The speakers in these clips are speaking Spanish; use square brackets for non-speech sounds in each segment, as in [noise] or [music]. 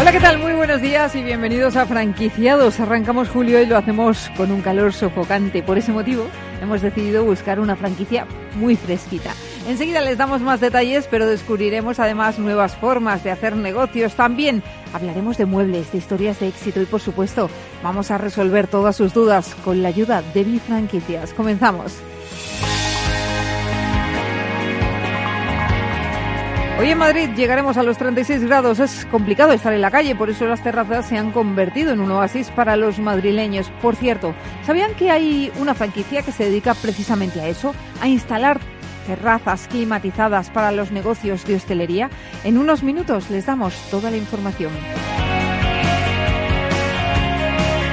Hola, ¿qué tal? Muy buenos días y bienvenidos a Franquiciados. Arrancamos julio y lo hacemos con un calor sofocante. Por ese motivo, hemos decidido buscar una franquicia muy fresquita. Enseguida les damos más detalles, pero descubriremos además nuevas formas de hacer negocios. También hablaremos de muebles, de historias de éxito y, por supuesto, vamos a resolver todas sus dudas con la ayuda de Bifranquicias. Comenzamos. Hoy en Madrid llegaremos a los 36 grados. Es complicado estar en la calle, por eso las terrazas se han convertido en un oasis para los madrileños. Por cierto, ¿sabían que hay una franquicia que se dedica precisamente a eso? A instalar terrazas climatizadas para los negocios de hostelería? En unos minutos les damos toda la información.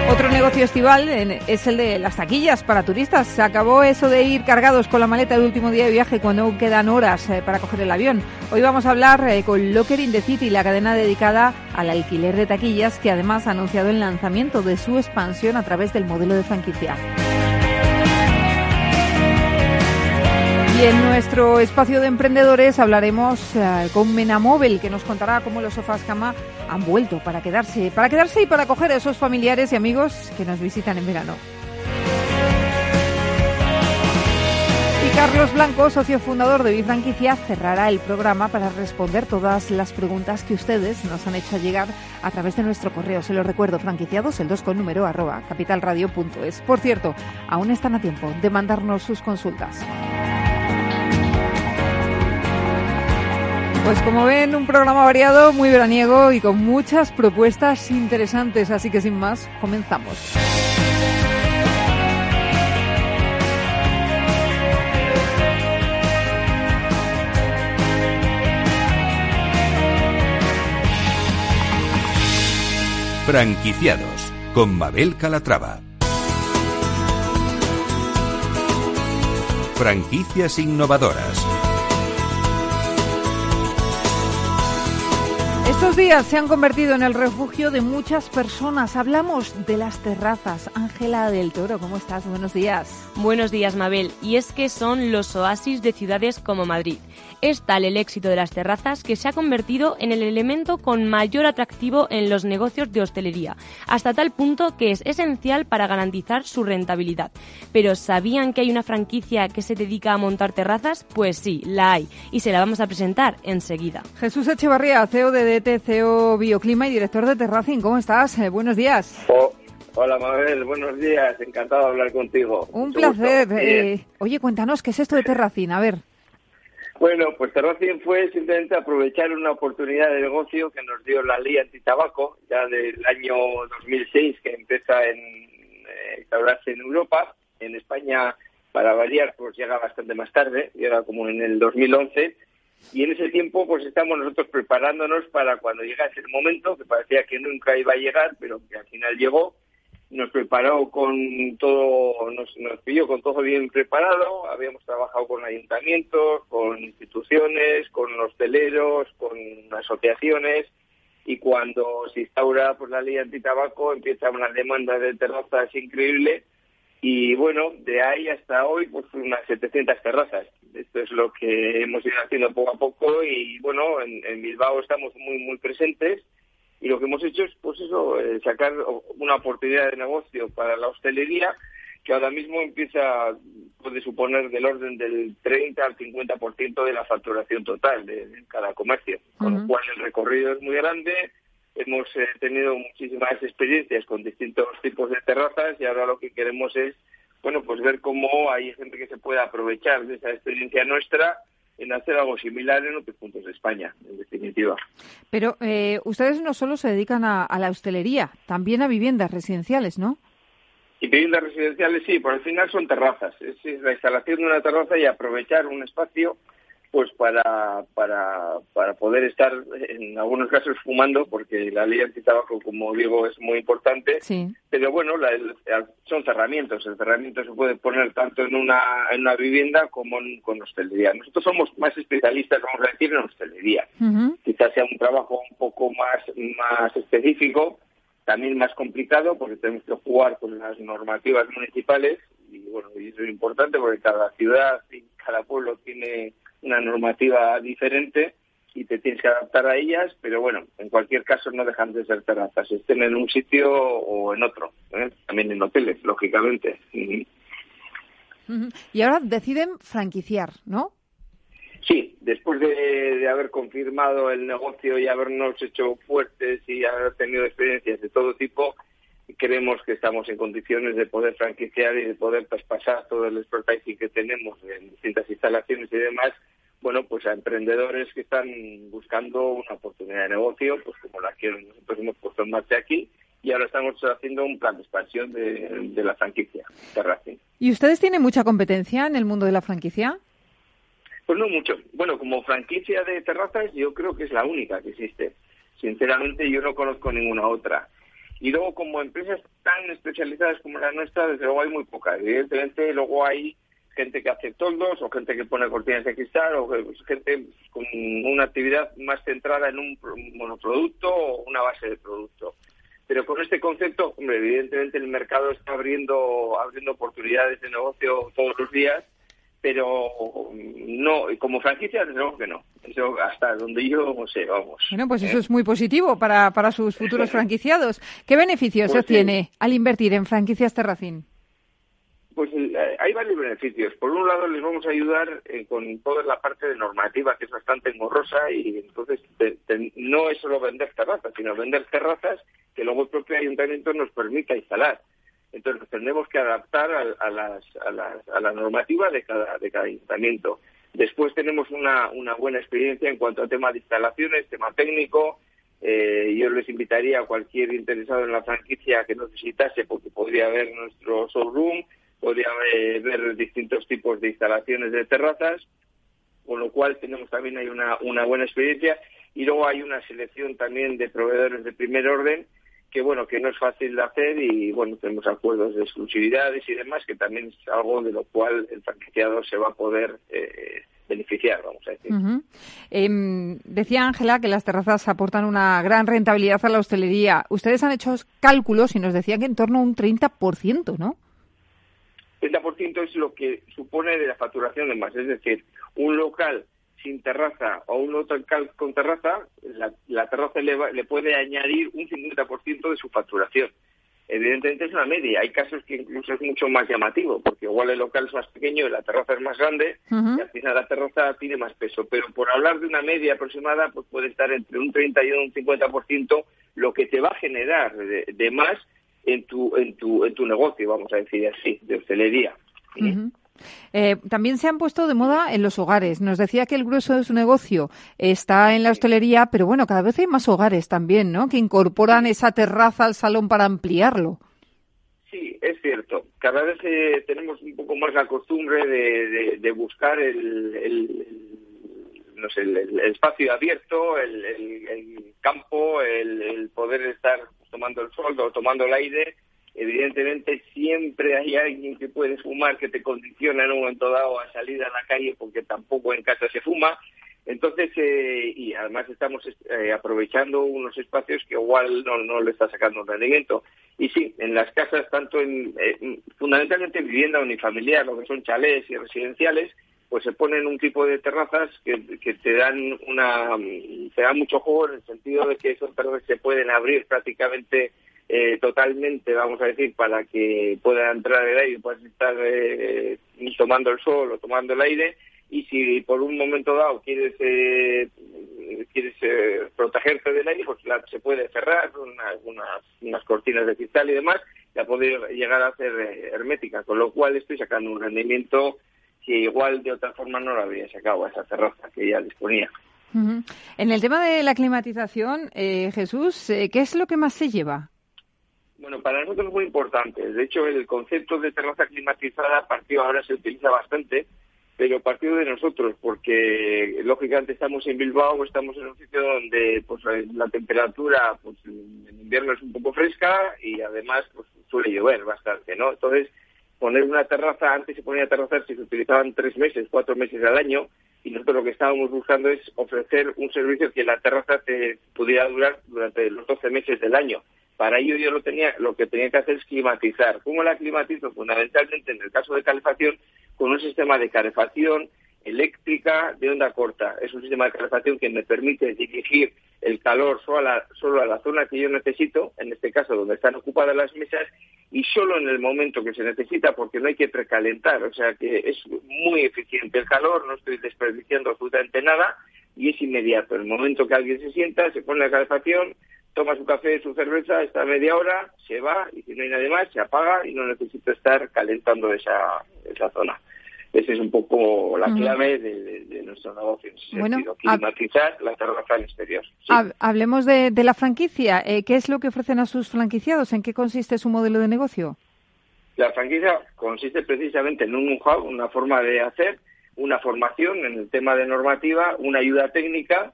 Otro negocio estival es el de las taquillas para turistas. Se acabó eso de ir cargados con la maleta el último día de viaje cuando quedan horas eh, para coger el avión. Hoy vamos a hablar eh, con Locker in the City, la cadena dedicada al alquiler de taquillas que además ha anunciado el lanzamiento de su expansión a través del modelo de franquicia. Y en nuestro espacio de emprendedores hablaremos eh, con Menamóvil, que nos contará cómo los sofás cama han vuelto para quedarse, para quedarse y para acoger a esos familiares y amigos que nos visitan en verano. Y Carlos Blanco, socio fundador de Bifranquicia, cerrará el programa para responder todas las preguntas que ustedes nos han hecho llegar a través de nuestro correo. Se lo recuerdo, franquiciados, el 2 con número arroba capitalradio.es. Por cierto, aún están a tiempo de mandarnos sus consultas. Pues como ven, un programa variado, muy veraniego y con muchas propuestas interesantes, así que sin más, comenzamos. Franquiciados con Mabel Calatrava. Franquicias innovadoras. Estos días se han convertido en el refugio de muchas personas. Hablamos de las terrazas. Ángela del Toro, ¿cómo estás? Buenos días. Buenos días, Mabel. Y es que son los oasis de ciudades como Madrid. Es tal el éxito de las terrazas que se ha convertido en el elemento con mayor atractivo en los negocios de hostelería, hasta tal punto que es esencial para garantizar su rentabilidad. Pero ¿sabían que hay una franquicia que se dedica a montar terrazas? Pues sí, la hay, y se la vamos a presentar enseguida. Jesús Echevarría, CEO de DT, CEO Bioclima y director de Terracing. ¿Cómo estás? Eh, buenos días. Oh, hola Mabel, buenos días, encantado de hablar contigo. Un placer. Eh, oye, cuéntanos, ¿qué es esto de Terracing? A ver. Bueno, pues Terracing fue simplemente aprovechar una oportunidad de negocio que nos dio la ley antitabaco, ya del año 2006, que empieza a eh, instaurarse en Europa. En España, para variar, pues llega bastante más tarde, llega como en el 2011. Y en ese tiempo, pues estamos nosotros preparándonos para cuando llegase el momento, que parecía que nunca iba a llegar, pero que al final llegó, nos preparó con todo, nos, nos pilló con todo bien preparado, habíamos trabajado con ayuntamientos, con instituciones, con hosteleros, con asociaciones, y cuando se instaura pues la ley antitabaco empieza una demanda de terrazas increíble y bueno, de ahí hasta hoy pues unas 700 terrazas. Esto es lo que hemos ido haciendo poco a poco y bueno, en, en Bilbao estamos muy muy presentes. Y lo que hemos hecho es pues eso eh, sacar una oportunidad de negocio para la hostelería que ahora mismo empieza puede suponer del orden del 30 al 50% de la facturación total de, de cada comercio. Con lo cual el recorrido es muy grande hemos eh, tenido muchísimas experiencias con distintos tipos de terrazas y ahora lo que queremos es bueno pues ver cómo hay gente que se puede aprovechar de esa experiencia nuestra en hacer algo similar en otros puntos de España. Es decir, definitiva. Pero eh, ustedes no solo se dedican a, la hostelería, también a viviendas residenciales, ¿no? Y viviendas residenciales sí, por el final son terrazas. Es la instalación de una terraza y aprovechar un espacio pues para, para, para poder estar en algunos casos fumando, porque la ley antitabaco, como digo, es muy importante. Sí. Pero bueno, son cerramientos. El cerramiento se puede poner tanto en una, en una vivienda como en, con hostelería. Nosotros somos más especialistas, vamos a decir, en hostelería. Quizás sea un trabajo un poco más, más específico, también más complicado, porque tenemos que jugar con las normativas municipales. Y bueno, y eso es importante porque cada ciudad y cada pueblo tiene una normativa diferente y te tienes que adaptar a ellas, pero bueno, en cualquier caso no dejan de ser terrazas, estén en un sitio o en otro, ¿eh? también en hoteles, lógicamente. Y ahora deciden franquiciar, ¿no? Sí, después de, de, haber confirmado el negocio y habernos hecho fuertes y haber tenido experiencias de todo tipo, creemos que estamos en condiciones de poder franquiciar y de poder traspasar todo el expertise que tenemos en distintas instalaciones y demás, bueno, pues a emprendedores que están buscando una oportunidad de negocio, pues como la que nosotros hemos puesto en marcha aquí, y ahora estamos haciendo un plan de expansión de, la franquicia Terracing. ¿Y ustedes tienen mucha competencia en el mundo de la franquicia? Pues no mucho. Bueno, como franquicia de terrazas yo creo que es la única que existe. Sinceramente yo no conozco ninguna otra. Y luego, como empresas tan especializadas como la nuestra, desde luego hay muy pocas. Evidentemente, luego hay gente que hace toldos o gente que pone cortinas de cristal o gente con una actividad más centrada en un monoproducto o una base de producto. Pero con este concepto, hombre, evidentemente el mercado está abriendo, abriendo oportunidades de negocio todos los días pero no, como franquicia desde luego que no. Eso hasta donde yo no sé, vamos. Bueno, pues eso ¿eh? es muy positivo para, para sus futuros [laughs] franquiciados. ¿Qué beneficios pues obtiene al invertir en franquicias Terracín? Pues eh, hay varios beneficios. Por un lado, les vamos a ayudar eh, con toda la parte de normativa, que es bastante engorrosa, y entonces no es solo vender terrazas, sino vender terrazas que luego el propio ayuntamiento nos permita instalar. Entonces tendremos que adaptar a, la normativa de cada, ayuntamiento. Después tenemos una, buena experiencia en cuanto a tema de instalaciones, tema técnico. Eh, yo les invitaría a cualquier interesado en la franquicia que necesitase, porque podría ver nuestro showroom, podría ver, distintos tipos de instalaciones de terrazas, con lo cual tenemos también hay una, una buena experiencia. Y luego hay una selección también de proveedores de primer orden que bueno que no es fácil de hacer y bueno tenemos acuerdos de exclusividades y demás que también es algo de lo cual el franquiciado se va a poder eh, beneficiar vamos a decir em, decía Ángela que las terrazas aportan una gran rentabilidad a la hostelería ustedes han hecho cálculos y nos decían que en torno a un 30% ¿no? 30% es lo que supone de la facturación de más es decir un local sin terraza o un hotel con terraza, la, terraza le, puede añadir un 50% de su facturación. Evidentemente es una media. Hay casos que incluso es mucho más llamativo, porque igual el local es más pequeño y la terraza es más grande, y al final la terraza tiene más peso. Pero por hablar de una media aproximada, pues puede estar entre un 30 y un 50% lo que te va a generar de, más en tu, en, tu, en tu negocio, vamos a decir así, de hostelería. Eh, también se han puesto de moda en los hogares. Nos decía que el grueso de su negocio está en la hostelería, pero bueno, cada vez hay más hogares también, ¿no? Que incorporan esa terraza al salón para ampliarlo. Sí, es cierto. Cada vez eh, tenemos un poco más la costumbre de, buscar el, no sé, el, espacio abierto, el, campo, el, poder estar tomando el sol o tomando el aire evidentemente siempre hay alguien que puede fumar que te condiciona en un momento dado a salir a la calle porque tampoco en casa se fuma. Entonces, eh, y además estamos eh, aprovechando unos espacios que igual no, no le está sacando un rendimiento. Y sí, en las casas, tanto en, eh, fundamentalmente vivienda unifamiliar, lo que son chalés y residenciales, pues se ponen un tipo de terrazas que, que te dan una, te dan mucho juego en el sentido de que esos terrazas se pueden abrir prácticamente eh, totalmente, vamos a decir, para que pueda entrar el aire puedas estar eh, tomando el sol o tomando el aire. Y si por un momento dado quieres eh, quieres eh, protegerte del aire, pues la, se puede cerrar, unas, unas cortinas de cristal y demás, ya puede llegar a ser hermética, con lo cual estoy sacando un rendimiento que igual de otra forma no lo habría sacado a esa terraza que ya disponía. En el tema de la climatización, eh, Jesús, eh, ¿qué es lo que más se lleva? Bueno, para nosotros es muy importante. De hecho, el concepto de terraza climatizada partió, ahora se utiliza bastante, pero partió de nosotros, porque lógicamente estamos en Bilbao, estamos en un sitio donde pues la temperatura pues en invierno es un poco fresca y además pues suele llover bastante, ¿no? Entonces, poner una terraza, antes se ponía terrazas si se utilizaban tres meses, cuatro meses al año, y nosotros lo que estábamos buscando es ofrecer un servicio que la terraza te pudiera durar durante los 12 meses del año. Para ello yo lo tenía, lo que tenía que hacer es climatizar. ¿Cómo la climatizo? Fundamentalmente en el caso de calefacción con un sistema de calefacción eléctrica de onda corta. Es un sistema de calefacción que me permite dirigir el calor solo a, la, zona que yo necesito, en este caso donde están ocupadas las mesas, y solo en el momento que se necesita, porque no hay que precalentar. O sea que es muy eficiente el calor, no estoy desperdiciando absolutamente nada y es inmediato. En el momento que alguien se sienta, se pone la calefacción, toma su café, su cerveza, está media hora, se va y si no hay nadie más, se apaga y no necesito estar calentando esa, esa zona. Esa es un poco la clave de, nuestro negocio en ese sentido, climatizar la terraza exterior. Hablemos de, la franquicia. Eh, ¿Qué es lo que ofrecen a sus franquiciados? ¿En qué consiste su modelo de negocio? La franquicia consiste precisamente en un una forma de hacer, una formación en el tema de normativa, una ayuda técnica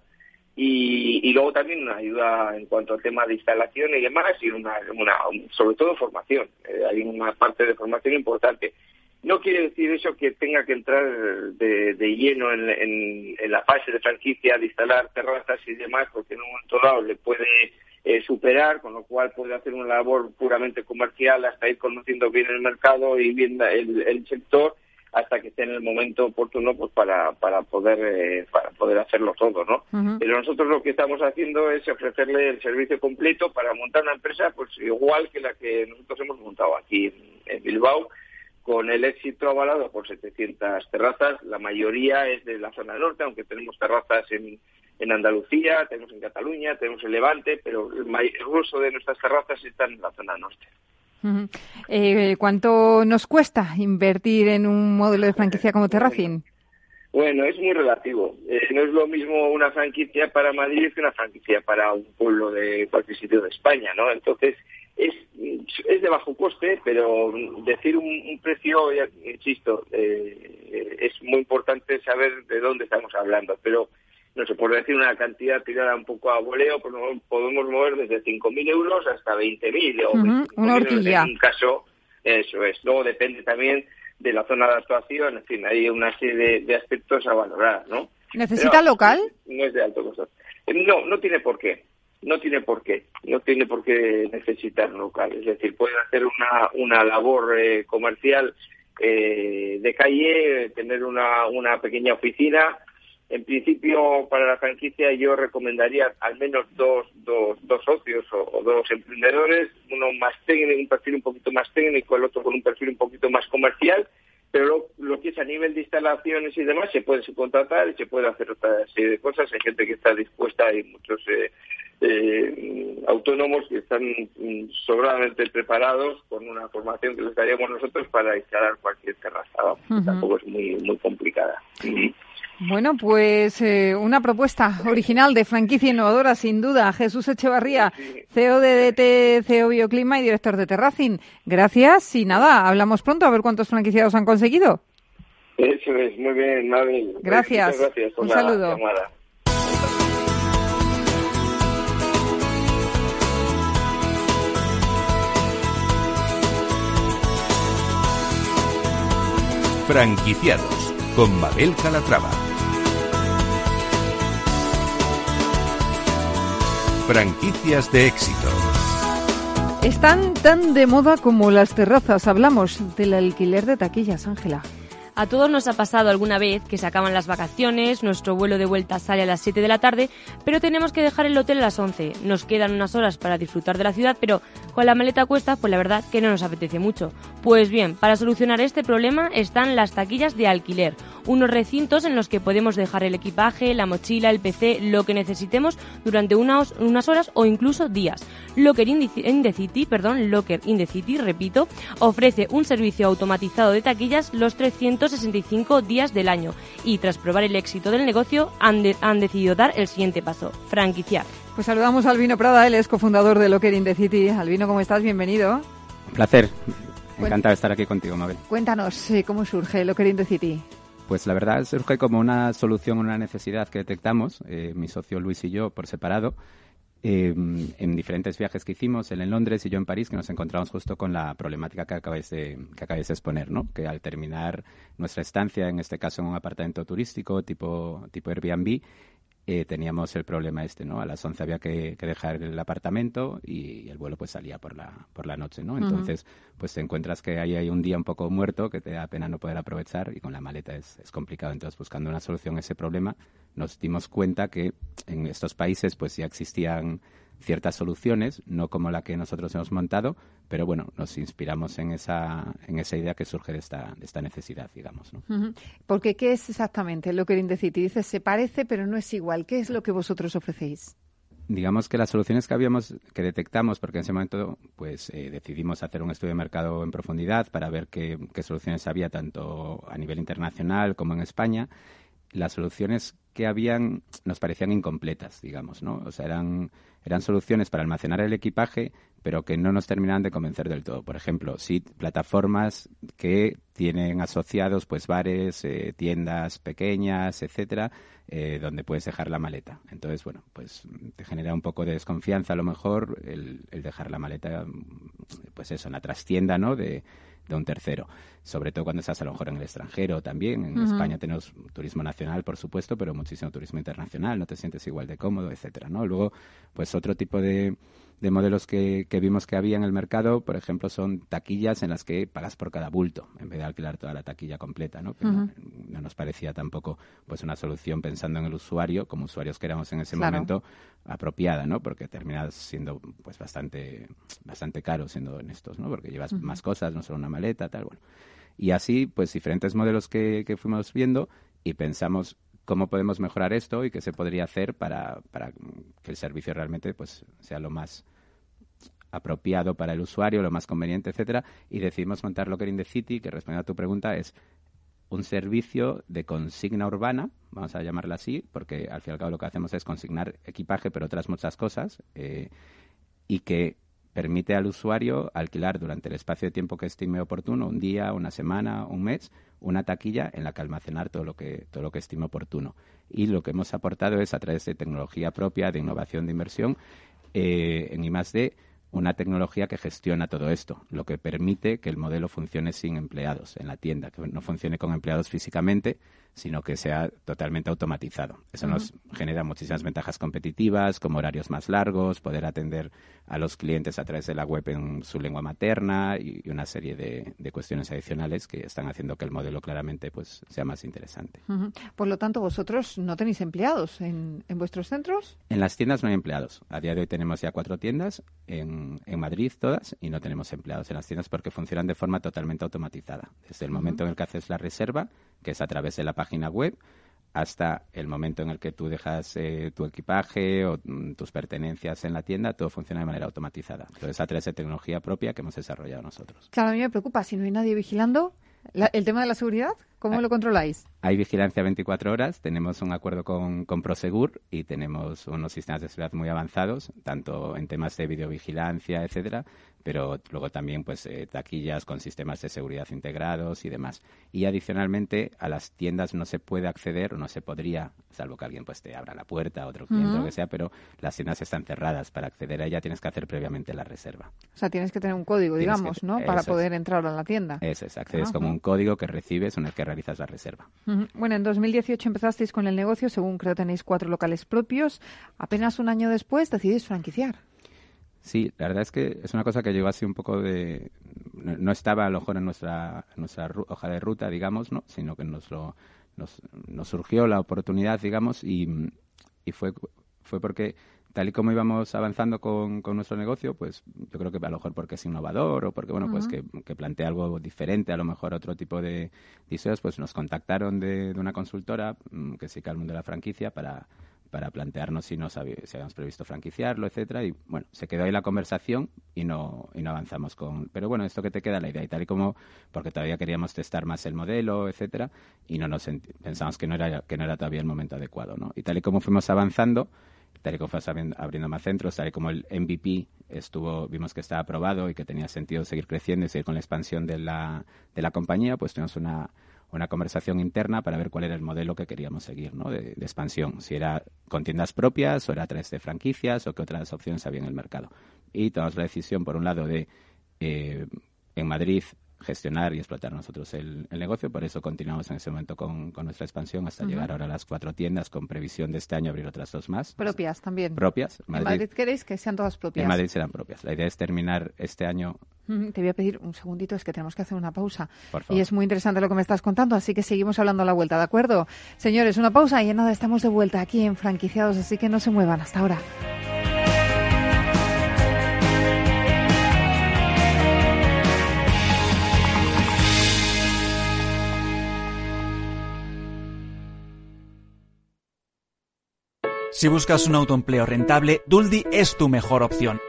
y, luego también una ayuda en cuanto al tema de instalación y demás y una, sobre todo formación. Eh, hay una parte de formación importante. No quiere decir eso que tenga que entrar de, lleno en, la fase de franquicia, de instalar terrazas y demás, porque en un momento dado le puede eh, superar, con lo cual puede hacer una labor puramente comercial hasta ir conociendo bien el mercado y bien el sector hasta que esté en el momento oportuno pues para, para poder eh, para poder hacerlo todo no pero nosotros lo que estamos haciendo es ofrecerle el servicio completo para montar una empresa pues igual que la que nosotros hemos montado aquí en, Bilbao con el éxito avalado por 700 terrazas la mayoría es de la zona norte aunque tenemos terrazas en en Andalucía, tenemos en Cataluña, tenemos en Levante, pero el, el grueso de nuestras terrazas están en la zona norte. Eh, ¿Cuánto nos cuesta invertir en un modelo de franquicia como Terracin? Bueno, es muy relativo. Eh, no es lo mismo una franquicia para Madrid que una franquicia para un pueblo de cualquier sitio de España, ¿no? Entonces, es, es de bajo coste, pero decir un, precio, insisto, eh, es muy importante saber de dónde estamos hablando. Pero no sé, por decir una cantidad tirada un poco a voleo, podemos mover desde 5.000 euros hasta 20.000 o una horquilla. En un caso, eso es. Luego depende también de la zona de actuación, en fin, hay una serie de, aspectos a valorar, ¿no? ¿Necesita local? No es de alto costo. No, no tiene por qué. No tiene por qué. No tiene por qué necesitar local. Es decir, puede hacer una, una labor eh, comercial eh, de calle, tener una, una pequeña oficina, en principio, para la franquicia yo recomendaría al menos dos, dos, dos socios o, dos emprendedores, uno más técnico, un perfil un poquito más técnico, el otro con un perfil un poquito más comercial, pero lo, que es a nivel de instalaciones y demás se puede subcontratar y se puede hacer otra serie de cosas. Hay gente que está dispuesta, hay muchos eh, eh, autónomos que están mm, sobradamente preparados con una formación que les daríamos nosotros para instalar cualquier terraza. Tampoco es muy, muy complicada. Bueno, pues eh, una propuesta original de franquicia innovadora, sin duda. Jesús Echevarría, CEO de DT, CEO Bioclima y director de Terracin. Gracias y nada, hablamos pronto a ver cuántos franquiciados han conseguido. Eso es, muy bien, Mabel. Gracias. gracias Un saludo. Franquiciados con Mabel Calatrava. Franquicias de éxito. Están tan de moda como las terrazas. Hablamos del alquiler de taquillas, Ángela. A todos nos ha pasado alguna vez que se acaban las vacaciones, nuestro vuelo de vuelta sale a las 7 de la tarde, pero tenemos que dejar el hotel a las 11. Nos quedan unas horas para disfrutar de la ciudad, pero con la maleta cuesta, pues la verdad que no nos apetece mucho. Pues bien, para solucionar este problema están las taquillas de alquiler, unos recintos en los que podemos dejar el equipaje, la mochila, el PC, lo que necesitemos durante unas, horas o incluso días. Locker in the City, perdón, Locker in the City, repito, ofrece un servicio automatizado de taquillas los 300 365 días del año y tras probar el éxito del negocio han, han decidido dar el siguiente paso, franquiciar. Pues saludamos a Albino Prada, él es cofundador de Locker in the City. Albino, ¿cómo estás? Bienvenido. Un placer. Encantado de estar aquí contigo, Mabel. Cuéntanos, eh, ¿cómo surge Locker in the City? Pues la verdad surge como una solución, una necesidad que detectamos, eh, mi socio Luis y yo por separado, eh, en diferentes viajes que hicimos, él en Londres y yo en París, que nos encontramos justo con la problemática que acabáis de, que acabáis de exponer, ¿no? Que al terminar nuestra estancia, en este caso en un apartamento turístico tipo, tipo Airbnb, eh, teníamos el problema este, ¿no? A las 11 había que, dejar el apartamento y, el vuelo pues salía por la, por la noche, ¿no? Entonces, pues te encuentras que ahí hay un día un poco muerto que te da pena no poder aprovechar y con la maleta es, es complicado. Entonces, buscando una solución a ese problema, nos dimos cuenta que en estos países pues ya existían ciertas soluciones, no como la que nosotros hemos montado, pero bueno, nos inspiramos en esa, en esa idea que surge de esta, de esta necesidad, digamos. ¿no? Porque, ¿qué es exactamente lo que City? Dices, se parece, pero no es igual. ¿Qué es lo que vosotros ofrecéis? digamos que las soluciones que habíamos que detectamos porque en ese momento pues eh, decidimos hacer un estudio de mercado en profundidad para ver qué, qué, soluciones había tanto a nivel internacional como en España las soluciones que habían nos parecían incompletas digamos no o sea eran eran soluciones para almacenar el equipaje, pero que no nos terminaban de convencer del todo. Por ejemplo, sí, plataformas que tienen asociados pues bares, eh, tiendas pequeñas, etcétera, eh, donde puedes dejar la maleta. Entonces, bueno, pues te genera un poco de desconfianza a lo mejor el, dejar la maleta, pues eso, en la trastienda, ¿no? De, de un tercero. Sobre todo cuando estás a lo mejor en el extranjero también. En España tenemos turismo nacional, por supuesto, pero muchísimo turismo internacional. No te sientes igual de cómodo, etcétera, ¿no? Luego, pues otro tipo de, de modelos que, que, vimos que había en el mercado, por ejemplo, son taquillas en las que pagas por cada bulto, en vez de alquilar toda la taquilla completa, ¿no? No, nos parecía tampoco pues una solución pensando en el usuario, como usuarios que éramos en ese momento, apropiada, ¿no? Porque termina siendo pues bastante, bastante caro, siendo honestos, ¿no? Porque llevas más cosas, no solo una maleta, tal, bueno. Y así, pues diferentes modelos que, que fuimos viendo y pensamos cómo podemos mejorar esto y qué se podría hacer para, para que el servicio realmente pues sea lo más apropiado para el usuario, lo más conveniente, etcétera, y decidimos montar Locker in the City, que respondiendo a tu pregunta es un servicio de consigna urbana, vamos a llamarla así, porque al fin y al cabo lo que hacemos es consignar equipaje, pero otras muchas cosas, eh, y que permite al usuario alquilar durante el espacio de tiempo que estime oportuno, un día, una semana, un mes, una taquilla en la que almacenar todo lo que, todo lo que estime oportuno. Y lo que hemos aportado es, a través de tecnología propia, de innovación de inversión, eh, en I+.D., una tecnología que gestiona todo esto, lo que permite que el modelo funcione sin empleados en la tienda, que no funcione con empleados físicamente, sino que sea totalmente automatizado. Eso nos genera muchísimas ventajas competitivas, como horarios más largos, poder atender a los clientes a través de la web en su lengua materna y, una serie de, cuestiones adicionales que están haciendo que el modelo claramente pues sea más interesante. Por lo tanto, vosotros no tenéis empleados en, vuestros centros. En las tiendas no hay empleados. A día de hoy tenemos ya cuatro tiendas en, Madrid todas y no tenemos empleados en las tiendas porque funcionan de forma totalmente automatizada. Desde el momento en el que haces la reserva, que es a través de la página web, hasta el momento en el que tú dejas eh, tu equipaje o mm, tus pertenencias en la tienda, todo funciona de manera automatizada. Entonces, a través de tecnología propia que hemos desarrollado nosotros. Claro, a mí me preocupa, si no hay nadie vigilando, ¿el tema de la seguridad? ¿Cómo lo controláis? Hay vigilancia 24 horas, tenemos un acuerdo con, con, Prosegur y tenemos unos sistemas de seguridad muy avanzados, tanto en temas de videovigilancia, etcétera, pero luego también pues eh, taquillas con sistemas de seguridad integrados y demás. Y adicionalmente a las tiendas no se puede acceder o no se podría, salvo que alguien pues te abra la puerta, otro cliente, o lo que sea, pero las tiendas están cerradas. Para acceder a ella tienes que hacer previamente la reserva. O sea, tienes que tener un código, digamos, ¿no? Para poder entrar a la tienda. Eso es, accedes como un código que recibes una vez que realizas la reserva. Bueno, en 2018 empezasteis con el negocio, según creo tenéis cuatro locales propios. Apenas un año después decidís franquiciar. Sí, la verdad es que es una cosa que llegó así un poco de... No, estaba a lo mejor en nuestra, nuestra hoja de ruta, digamos, ¿no? Sino que nos, lo, nos, nos surgió la oportunidad, digamos, y, y fue, fue porque tal y como íbamos avanzando con, con, nuestro negocio, pues yo creo que a lo mejor porque es innovador o porque, bueno, pues que, que, plantea algo diferente, a lo mejor otro tipo de deseos, pues nos contactaron de, de una consultora mm, que se dedica al mundo de la franquicia para para plantearnos si, nos si habíamos previsto franquiciarlo, etcétera. Y bueno, se quedó ahí la conversación y no, y no avanzamos con. Pero bueno, esto que te queda la idea y tal y como, porque todavía queríamos testar más el modelo, etcétera, y no nos pensamos que no era que no era todavía el momento adecuado, ¿no? Y tal y como fuimos avanzando, tal y como fuimos abriendo más centros, tal y como el MVP estuvo, vimos que estaba aprobado y que tenía sentido seguir creciendo y seguir con la expansión de la, de la compañía, pues tuvimos una una conversación interna para ver cuál era el modelo que queríamos seguir ¿no? de, expansión, si era con tiendas propias o era a través de franquicias o qué otras opciones había en el mercado. Y tomamos la decisión, por un lado, de eh, en Madrid gestionar y explotar nosotros el, negocio. Por eso continuamos en ese momento con, nuestra expansión hasta llegar ahora a las cuatro tiendas con previsión de este año abrir otras dos más. Propias también. Propias. Madrid, ¿En Madrid queréis que sean todas propias? En Madrid serán propias. La idea es terminar este año te voy a pedir un segundito, es que tenemos que hacer una pausa. Y es muy interesante lo que me estás contando, así que seguimos hablando a la vuelta, ¿de acuerdo? Señores, una pausa y en nada estamos de vuelta aquí en Franquiciados, así que no se muevan. Hasta ahora. Si buscas un autoempleo rentable, Duldi es tu mejor opción.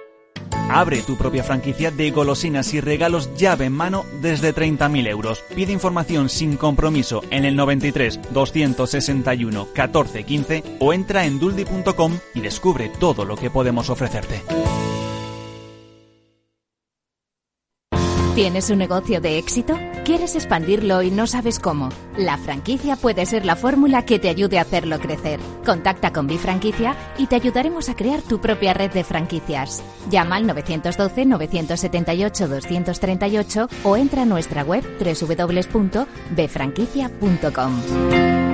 Abre tu propia franquicia de golosinas y regalos llave en mano desde 30.000 euros. Pide información sin compromiso en el 93 261 14 15 o entra en duldi.com y descubre todo lo que podemos ofrecerte. ¿Tienes un negocio de éxito? ¿Quieres expandirlo y no sabes cómo? La franquicia puede ser la fórmula que te ayude a hacerlo crecer. Contacta con Bifranquicia y te ayudaremos a crear tu propia red de franquicias. Llama al 912-978-238 o entra a nuestra web www.bfranquicia.com.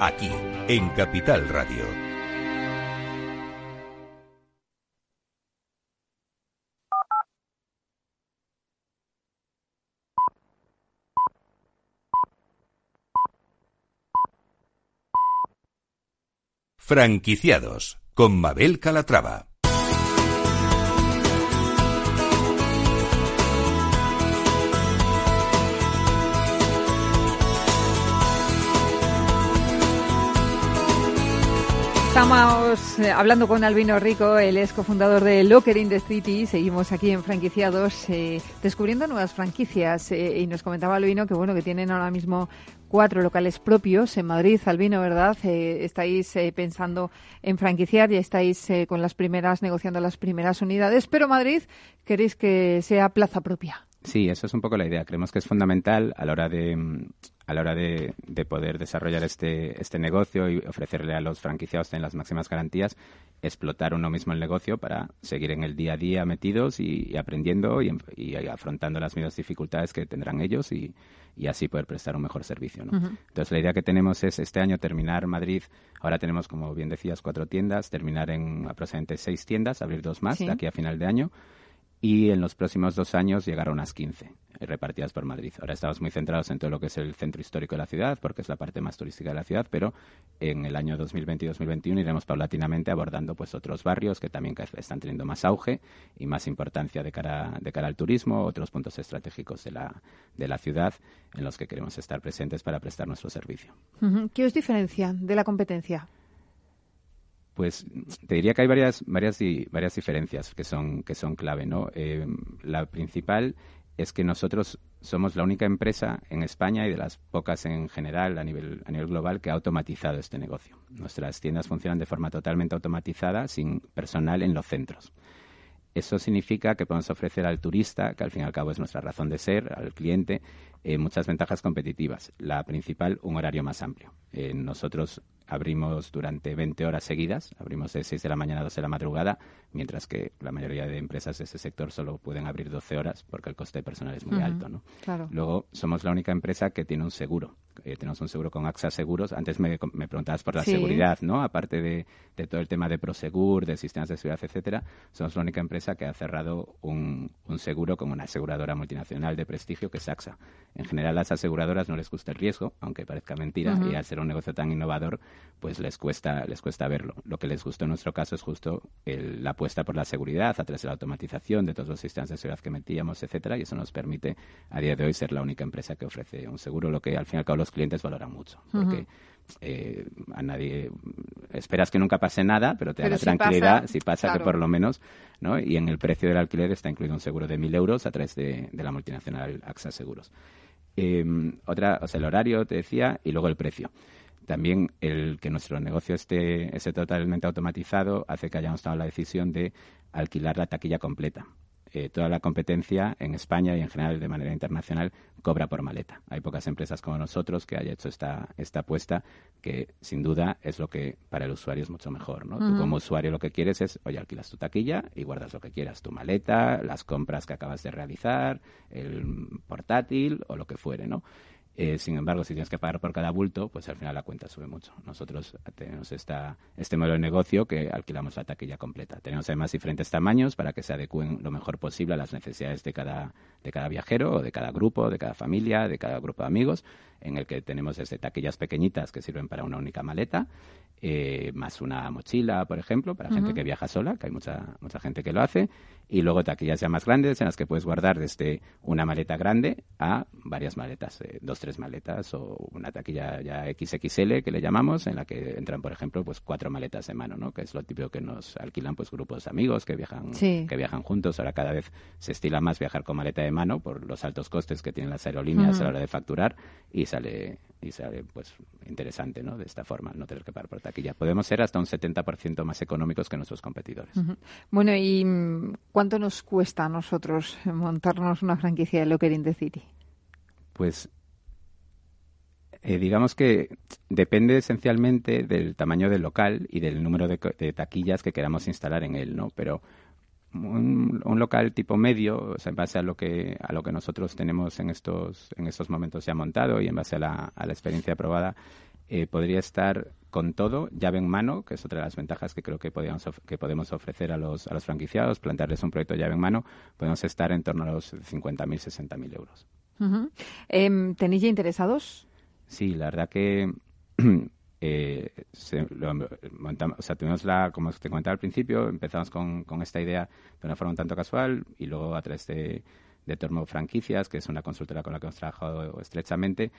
aquí, en Capital Radio. Franquiciados con Mabel Calatrava. Estamos eh, hablando con Albino Rico, el es cofundador de Locker in the City. Seguimos aquí en franquiciados, eh, descubriendo nuevas franquicias. Eh, y nos comentaba Albino que bueno que tienen ahora mismo cuatro locales propios en Madrid. Albino, ¿verdad? estáis pensando en franquiciar, y estáis con las primeras negociando las primeras unidades, pero Madrid queréis que sea plaza propia. Sí, eso es un poco la idea. Creemos que es fundamental a la hora de a la hora de, de, poder desarrollar este, este negocio y ofrecerle a los franquiciados en las máximas garantías, explotar uno mismo el negocio para seguir en el día a día metidos y, aprendiendo y, afrontando las mismas dificultades que tendrán ellos y, así poder prestar un mejor servicio. Entonces, la idea que tenemos es este año terminar Madrid. Ahora tenemos, como bien decías, cuatro tiendas, terminar en aproximadamente seis tiendas, abrir dos más de aquí a final de año y en los próximos dos años llegar a unas 15 repartidas por Madrid. Ahora estamos muy centrados en todo lo que es el centro histórico de la ciudad, porque es la parte más turística de la ciudad, pero en el año 2020 y 2021 iremos paulatinamente abordando pues otros barrios que también están teniendo más auge y más importancia de cara, de cara al turismo, otros puntos estratégicos de la, de la ciudad en los que queremos estar presentes para prestar nuestro servicio. ¿Qué os diferencia de la competencia? Pues te diría que hay varias, varias, varias diferencias que son, que son clave, ¿no? Eh, la principal es que nosotros somos la única empresa en España y de las pocas en general a nivel, a nivel global que ha automatizado este negocio. Nuestras tiendas funcionan de forma totalmente automatizada, sin personal en los centros. Eso significa que podemos ofrecer al turista, que al fin y al cabo es nuestra razón de ser, al cliente, eh, muchas ventajas competitivas. La principal, un horario más amplio. Eh, nosotros abrimos durante 20 horas seguidas, abrimos de 6 de la mañana a 12 de la madrugada, mientras que la mayoría de empresas de ese sector solo pueden abrir 12 horas porque el coste de personal es muy alto. ¿no? Luego, somos la única empresa que tiene un seguro. Eh, tenemos un seguro con AXA Seguros. Antes me, preguntabas por la seguridad, ¿no? Aparte de, todo el tema de Prosegur, de sistemas de seguridad, etcétera, somos la única empresa que ha cerrado un, un seguro con una aseguradora multinacional de prestigio que es AXA. En general, a las aseguradoras no les gusta el riesgo, aunque parezca mentira, y al ser un negocio tan innovador, pues les cuesta, les cuesta verlo. Lo que les gustó en nuestro caso es justo la apuesta por la seguridad a través de la automatización de todos los sistemas de seguridad que metíamos, etcétera, y eso nos permite a día de hoy ser la única empresa que ofrece un seguro, lo que al fin y al cabo los clientes valoran mucho, porque eh, a nadie esperas que nunca pase nada, pero te da la tranquilidad si pasa que por lo menos, ¿no? Y en el precio del alquiler está incluido un seguro de mil euros a través de, de la multinacional AXA Seguros. Eh, otra, o sea, el horario, te decía, y luego el precio. También el que nuestro negocio esté, esté totalmente automatizado hace que hayamos tomado la decisión de alquilar la taquilla completa. Eh, toda la competencia en España y en general de manera internacional cobra por maleta. Hay pocas empresas como nosotros que haya hecho esta, esta apuesta que sin duda es lo que para el usuario es mucho mejor. ¿no? Tú como usuario lo que quieres es, oye, alquilas tu taquilla y guardas lo que quieras, tu maleta, las compras que acabas de realizar, el portátil o lo que fuere. ¿no? Eh, sin embargo, si tienes que pagar por cada bulto, pues al final la cuenta sube mucho. Nosotros tenemos esta, este modelo de negocio que alquilamos la taquilla completa. Tenemos además diferentes tamaños para que se adecúen lo mejor posible a las necesidades de cada, de cada viajero, o de cada grupo, de cada familia, de cada grupo de amigos, en el que tenemos desde taquillas pequeñitas que sirven para una única maleta, eh, más una mochila, por ejemplo, para gente que viaja sola, que hay mucha, mucha gente que lo hace, y luego taquillas ya más grandes en las que puedes guardar desde una maleta grande a varias maletas, eh, dos, tres maletas o una taquilla ya XXL que le llamamos, en la que entran, por ejemplo, pues cuatro maletas de mano, ¿no? Que es lo típico que nos alquilan pues grupos de amigos que viajan, que viajan juntos. Ahora cada vez se estila más viajar con maleta de mano por los altos costes que tienen las aerolíneas a la hora de facturar y sale y sale pues interesante, ¿no? De esta forma, no tener que pagar por taquilla. Podemos ser hasta un 70% más económicos que nuestros competidores. Bueno, ¿y mm, cuánto nos cuesta a nosotros montarnos una franquicia de Locker in the City? Pues eh, digamos que depende esencialmente del tamaño del local y del número de, de, taquillas que queramos instalar en él, ¿no? Pero un, local tipo medio, o sea, en base a lo que a lo que nosotros tenemos en estos en estos momentos ya montado y en base a la, a la experiencia aprobada, eh, podría estar con todo, llave en mano, que es otra de las ventajas que creo que, podemos, que podemos ofrecer a los, a los franquiciados, plantearles un proyecto llave en mano, podemos estar en torno a los 50.000, 60.000 euros. Em, ¿Tenéis ya interesados? Sí, la verdad que [clears throat] eh, montamos, o sea, tuvimos la, como te comentaba al principio, empezamos con, con, esta idea de una forma un tanto casual y luego a través de, de Tormo Franquicias, que es una consultora con la que hemos trabajado estrechamente,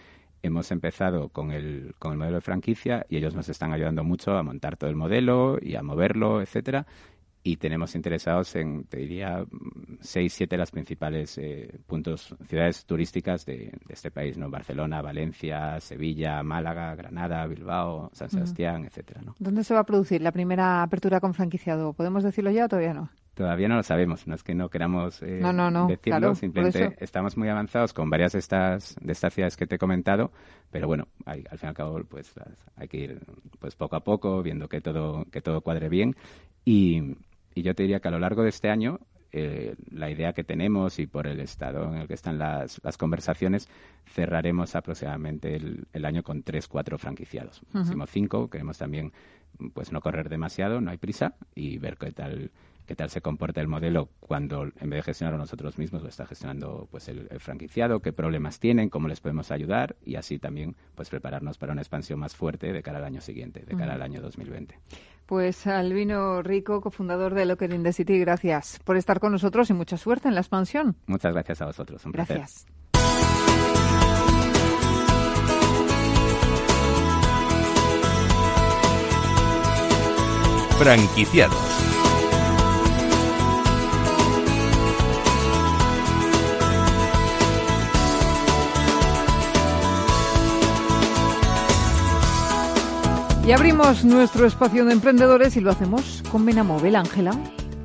hemos empezado con el, con el modelo de franquicia y ellos nos están ayudando mucho a montar todo el modelo y a moverlo, etcétera y tenemos interesados en, te diría, seis, siete de las principales eh, puntos, ciudades turísticas de, este país, ¿no? Barcelona, Valencia, Sevilla, Málaga, Granada, Bilbao, San Sebastián, etcétera, ¿no? ¿Dónde se va a producir la primera apertura con franquiciado? ¿Podemos decirlo ya o todavía no? Todavía no lo sabemos, no es que no queramos eh, decirlo, simplemente estamos muy avanzados con varias de estas, de estas ciudades que te he comentado, pero bueno, al fin y al cabo pues hay que ir pues poco a poco viendo que todo, que todo cuadre bien. Y, y yo te diría que a lo largo de este año, eh, la idea que tenemos y por el estado en el que están las, las conversaciones, cerraremos aproximadamente el, año con tres, cuatro franquiciados. Uh cinco, queremos también pues no correr demasiado, no hay prisa y ver qué tal qué tal se comporta el modelo cuando en vez de gestionarlo nosotros mismos lo está gestionando pues el, franquiciado, qué problemas tienen, cómo les podemos ayudar y así también pues prepararnos para una expansión más fuerte de cara al año siguiente, de cara al año 2020. Pues Albino Rico, cofundador de Locker in the City, gracias por estar con nosotros y mucha suerte en la expansión. Muchas gracias a vosotros, un gracias. Franquiciados Y abrimos nuestro espacio de emprendedores y lo hacemos con Menamóvil, Ángela.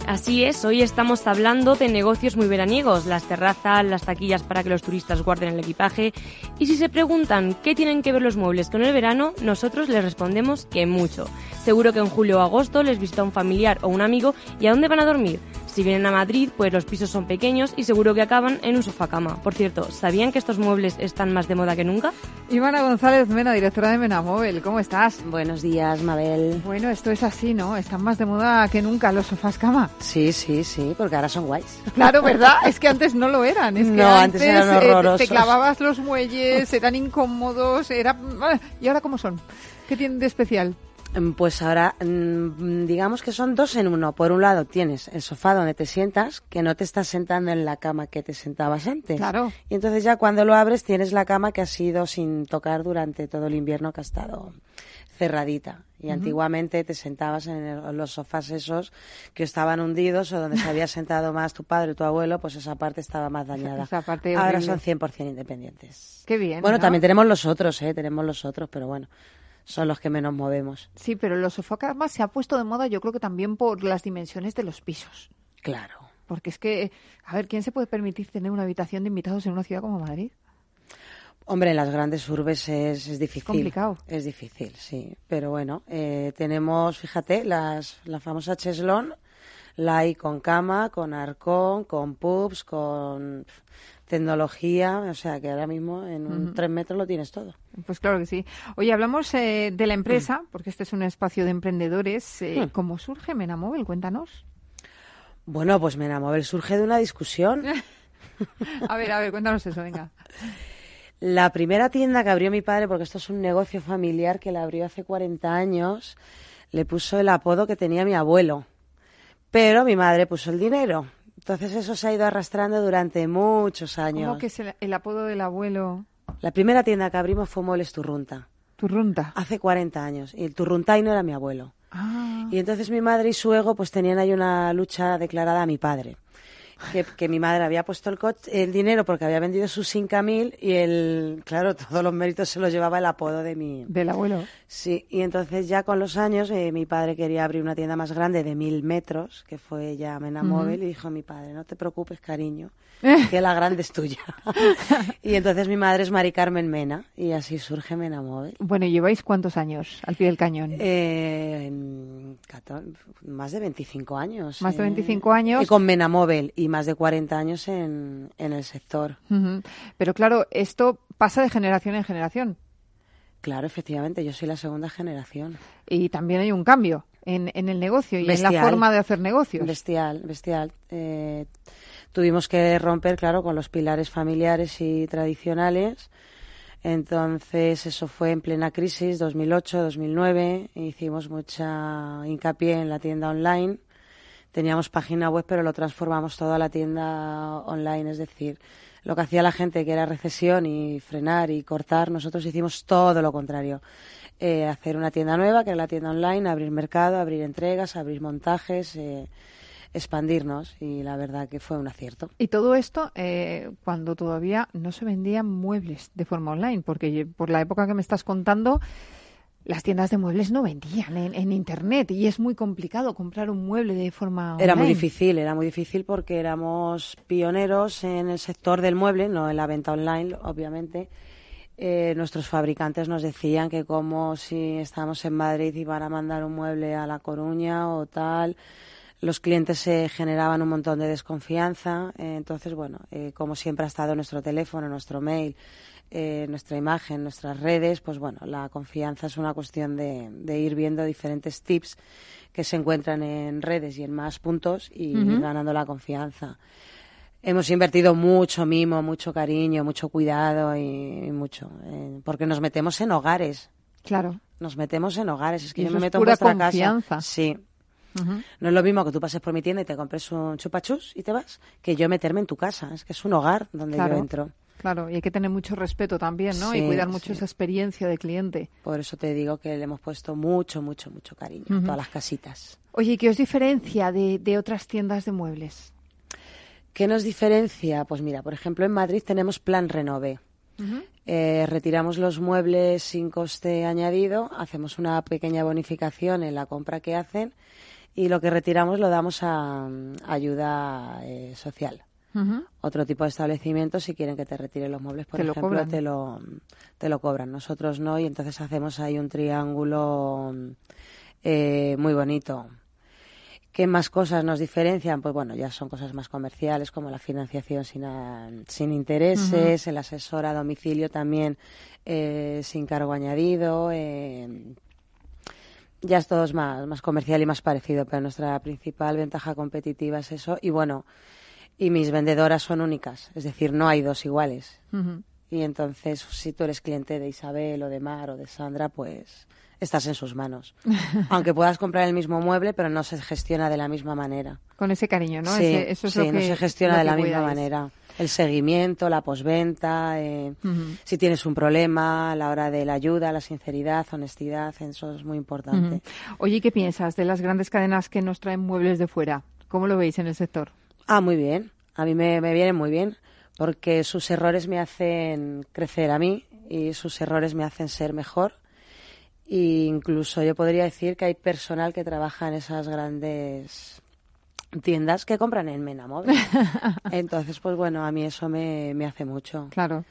Así es, hoy estamos hablando de negocios muy veraniegos, las terrazas, las taquillas para que los turistas guarden el equipaje. Y si se preguntan qué tienen que ver los muebles con el verano, nosotros les respondemos que mucho. Seguro que en julio o agosto les visita un familiar o un amigo y ¿a dónde van a dormir? Si vienen a Madrid, pues los pisos son pequeños y seguro que acaban en un sofá cama. Por cierto, ¿sabían que estos muebles están más de moda que nunca? Ivana González Mena, directora de Mena Móvil, ¿cómo estás? Buenos días, Mabel. Bueno, esto es así, ¿no? Están más de moda que nunca los sofás cama. Sí, sí, sí, porque ahora son guays. [laughs] Claro, ¿verdad? es que antes no lo eran. Es que no, antes, eran eh, horrorosos. te clavabas los muelles, eran incómodos, era... ¿Y ahora cómo son? ¿Qué tienen de especial? Mm, pues ahora, mm, digamos que son dos en uno. Por un lado tienes el sofá donde te sientas, que no te estás sentando en la cama que te sentabas antes. Claro. Y entonces ya cuando lo abres tienes la cama que ha sido sin tocar durante todo el invierno que ha estado cerradita. Y antiguamente te sentabas en, los sofás esos que estaban hundidos o donde se había [laughs] sentado más tu padre o tu abuelo, pues esa parte estaba más dañada. Esa parte Ahora son 100% independientes. Qué bien. Bueno, también tenemos los otros, ¿eh? Tenemos los otros, pero bueno son los que menos movemos. Sí, pero los sofocamas se ha puesto de moda yo creo que también por las dimensiones de los pisos. Claro. Porque es que, a ver, ¿quién se puede permitir tener una habitación de invitados en una ciudad como Madrid? Hombre, en las grandes urbes es, es difícil. complicado. Es difícil, sí. Pero bueno, eh, tenemos, fíjate, las, la famosa cheslón, la hay con cama, con arcón, con pubs, con tecnología, o sea que ahora mismo en un tres metros lo tienes todo. Pues claro que sí. Oye, hablamos eh, de la empresa, porque este es un espacio de emprendedores. Eh, hmm. ¿Cómo surge Menamóvil? Cuéntanos. Bueno, pues Menamóvil surge de una discusión. [laughs] a ver, a ver, cuéntanos eso, venga. La primera tienda que abrió mi padre, porque esto es un negocio familiar que la abrió hace 40 años, le puso el apodo que tenía mi abuelo. Pero mi madre puso el dinero. Entonces eso se ha ido arrastrando durante muchos años. ¿Cómo que es el, apodo del abuelo? La primera tienda que abrimos fue Muebles Turrunta. ¿Turrunta? Hace 40 años. Y el Turruntaino era mi abuelo. Ah. Y entonces mi madre y su ego pues tenían ahí una lucha declarada a mi padre que, mi madre había puesto el, el dinero porque había vendido sus 5.000 y el, claro, [laughs] todos los méritos se los llevaba el apodo de mi... Del abuelo. Sí, y entonces ya con los años eh, mi padre quería abrir una tienda más grande de mil metros, que fue ya Mena Móvil, y dijo mi padre, no te preocupes, cariño, que la grande es tuya. [laughs] [laughs] y entonces mi madre es Mari Carmen Mena, y así surge Mena Móvil. Bueno, ¿lleváis cuántos años al pie del cañón? Eh, más de 25 años. Más de 25 años. Y con Mena Móvil y más de 40 años en, en el sector. Pero claro, esto pasa de generación en generación. Claro, efectivamente, yo soy la segunda generación. Y también hay un cambio en, en el negocio y en la forma de hacer negocios. Bestial, bestial. Eh, tuvimos que romper, claro, con los pilares familiares y tradicionales. Entonces, eso fue en plena crisis, 2008, 2009. Hicimos mucha hincapié en la tienda online. Teníamos página web, pero lo transformamos todo a la tienda online. Es decir, lo que hacía la gente, que era recesión y frenar y cortar, nosotros hicimos todo lo contrario. Eh, hacer una tienda nueva, que era la tienda online, abrir mercado, abrir entregas, abrir montajes. Eh, expandirnos y la verdad que fue un acierto. Y todo esto eh, cuando todavía no se vendían muebles de forma online, porque por la época que me estás contando, las tiendas de muebles no vendían en, internet y es muy complicado comprar un mueble de forma online. Era muy difícil, era muy difícil porque éramos pioneros en el sector del mueble, no en la venta online, obviamente. Eh, nuestros fabricantes nos decían que como si estábamos en Madrid iban a mandar un mueble a La Coruña o tal los clientes se generaban un montón de desconfianza. Eh, entonces, bueno, eh, como siempre ha estado nuestro teléfono, nuestro mail, eh, nuestra imagen, nuestras redes, pues bueno, la confianza es una cuestión de, ir viendo diferentes tips que se encuentran en redes y en más puntos y ir ganando la confianza. Hemos invertido mucho mimo, mucho cariño, mucho cuidado y, mucho, porque nos metemos en hogares. Claro. Nos metemos en hogares. Es que yo me meto en vuestra confianza. Sí, no es lo mismo que tú pases por mi tienda y te compres un chupachus y te vas, que yo meterme en tu casa. Es que es un hogar donde yo entro. Claro, y hay que tener mucho respeto también, ¿no? y cuidar mucho esa experiencia de cliente. Por eso te digo que le hemos puesto mucho, mucho, mucho cariño a todas las casitas. Oye, ¿qué os diferencia de, otras tiendas de muebles? ¿Qué nos diferencia? Pues mira, por ejemplo, en Madrid tenemos Plan Renove. Eh, retiramos los muebles sin coste añadido, hacemos una pequeña bonificación en la compra que hacen y lo que retiramos lo damos a, ayuda eh, social. Otro tipo de establecimientos, si quieren que te retire los muebles, por ejemplo, te lo te lo cobran. Nosotros no, y entonces hacemos ahí un triángulo eh, muy bonito. ¿Qué más cosas nos diferencian? Pues bueno, ya son cosas más comerciales como la financiación sin, sin intereses, el asesor a domicilio también eh, sin cargo añadido, eh, ya es todo más, más comercial y más parecido, pero nuestra principal ventaja competitiva es eso. Y bueno, y mis vendedoras son únicas, es decir, no hay dos iguales. Y entonces, si tú eres cliente de Isabel o de Mar o de Sandra, pues estás en sus manos. [laughs] Aunque puedas comprar el mismo mueble, pero no se gestiona de la misma manera. Con ese cariño, ¿no? Sí, eso es no se gestiona de la misma manera el seguimiento, la posventa, eh, si tienes un problema a la hora de la ayuda, la sinceridad, honestidad, eso es muy importante. Oye, ¿qué piensas de las grandes cadenas que nos traen muebles de fuera? ¿Cómo lo veis en el sector? Ah, muy bien. A mí me, me vienen muy bien porque sus errores me hacen crecer a mí y sus errores me hacen ser mejor. E incluso yo podría decir que hay personal que trabaja en esas grandes tiendas que compran en Menamóvil. [laughs] Entonces, pues bueno, a mí eso me, me hace mucho. Claro.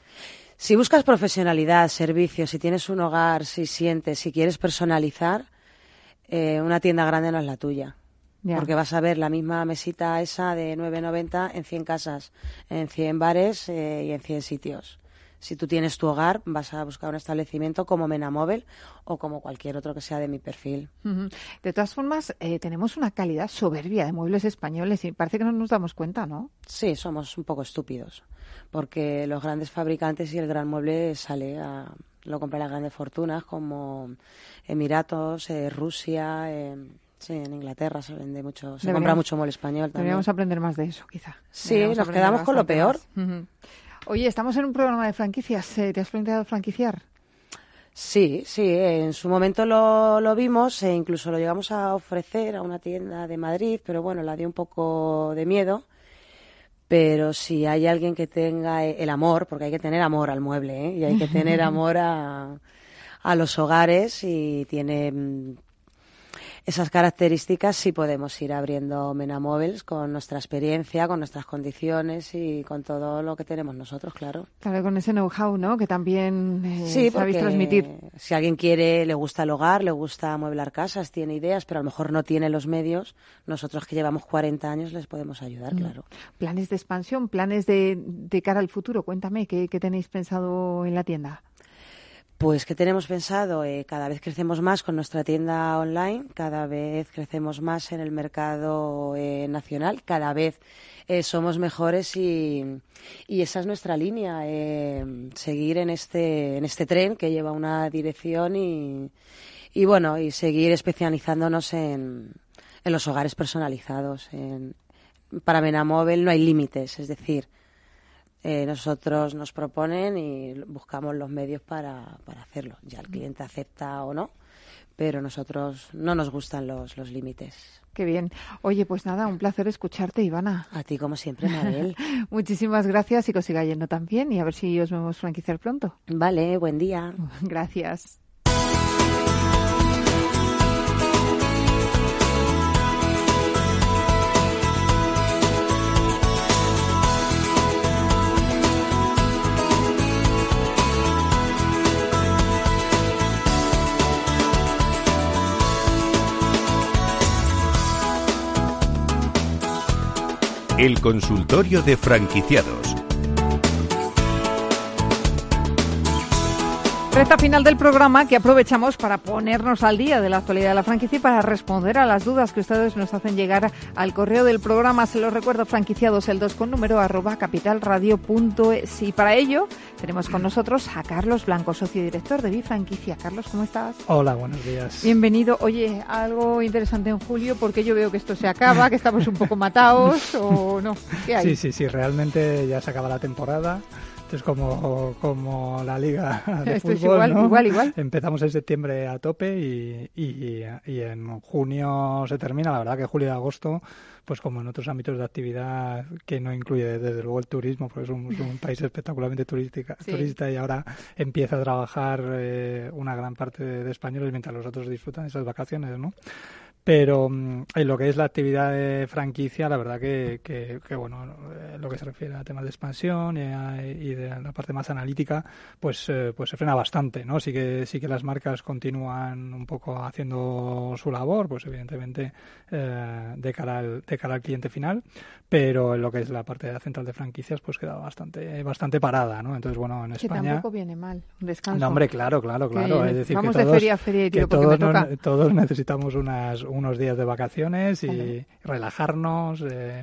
Si buscas profesionalidad, servicios, si tienes un hogar, si sientes, si quieres personalizar, eh, una tienda grande no es la tuya. Porque vas a ver la misma mesita esa de 9.90 en 100 casas, en 100 bares eh, y en 100 sitios si tú tienes tu hogar, vas a buscar un establecimiento como Menamóvil o como cualquier otro que sea de mi perfil. De todas formas, eh, tenemos una calidad soberbia de muebles españoles y parece que no nos damos cuenta, ¿no? Sí, somos un poco estúpidos, porque los grandes fabricantes y el gran mueble sale a lo compran las grandes fortunas como Emiratos, eh, Rusia, eh, Sí, en Inglaterra se vende mucho, se compra mucho mueble español también. Deberíamos aprender más de eso, quizá. Sí, nos quedamos con lo peor. Oye, estamos en un programa de franquicias. ¿Te has planteado franquiciar? Sí, sí, en su momento lo, lo vimos e incluso lo llegamos a ofrecer a una tienda de Madrid, pero bueno, la dio un poco de miedo. Pero si hay alguien que tenga el amor, porque hay que tener amor al mueble, ¿eh? y hay que tener amor a, a los hogares y tiene mm, esas características sí podemos ir abriendo Menamóviles con nuestra experiencia, con nuestras condiciones y con todo lo que tenemos nosotros, claro. Claro, con ese know-how, ¿no? Que también eh, sabéis transmitir. Si alguien quiere, le gusta el hogar, le gusta amueblar casas, tiene ideas, pero a lo mejor no tiene los medios, nosotros que llevamos 40 años les podemos ayudar, mm. claro. ¿Planes de expansión? ¿Planes de, de cara al futuro? Cuéntame, ¿qué, ¿qué tenéis pensado en la tienda? Pues, ¿qué tenemos pensado? Eh, cada vez crecemos más con nuestra tienda online, cada vez crecemos más en el mercado eh, nacional, cada vez eh, somos mejores y, y, esa es nuestra línea, seguir en este, en este tren que lleva una dirección y, y bueno, y seguir especializándonos en, en los hogares personalizados. En, para Menamóvil no hay límites, es decir, eh, nosotros nos proponen y buscamos los medios para, para hacerlo. Ya el cliente acepta o no, pero nosotros no nos gustan los, los límites. Qué bien. Oye, pues nada, un placer escucharte, Ivana. A ti, como siempre, Mabel. [laughs] Muchísimas gracias y que os siga yendo también y a ver si os vemos franquiciar pronto. Vale, buen día. [laughs] Gracias. El consultorio de franquiciados Recta final del programa que aprovechamos para ponernos al día de la actualidad de la franquicia y para responder a las dudas que ustedes nos hacen llegar al correo del programa. Se lo recuerdo, franquiciados el 2 con número arroba capitalradio.es. Y para ello tenemos con nosotros a Carlos Blanco, socio director de Bifranquicia. Carlos, ¿cómo estás? Hola, buenos días. Bienvenido. Oye, algo interesante en julio porque yo veo que esto se acaba, que estamos un poco matados o no. ¿Qué hay? Sí, sí, sí, realmente ya se acaba la temporada es como, como la liga [laughs] de fútbol, igual, ¿no? igual, igual. Empezamos en septiembre a tope y, y, y, en junio se termina. La verdad que julio y agosto, pues como en otros ámbitos de actividad que no incluye desde luego el turismo, porque es un, un [laughs] país espectacularmente turística, turista y ahora empieza a trabajar eh, una gran parte de, de españoles mientras los otros disfrutan esas vacaciones, ¿no? Pero mm, en lo que es la actividad de franquicia, la verdad que, que, que bueno, eh, lo que se refiere a temas de expansión y, a, y de la parte más analítica, pues, eh, pues se frena bastante, ¿no? Sí que, sí que las marcas continúan un poco haciendo su labor, pues evidentemente eh, de, cara al, de cara al cliente final, pero en lo que es la parte de la central de franquicias, pues queda bastante, bastante parada, ¿no? Entonces, bueno, en España... Que tampoco viene mal, un descanso. No, hombre, claro, claro, claro. Es decir, vamos que todos, de feria a feria tiro que todos, me toca. nos- todos necesitamos unas unos días de vacaciones y relajarnos, eh,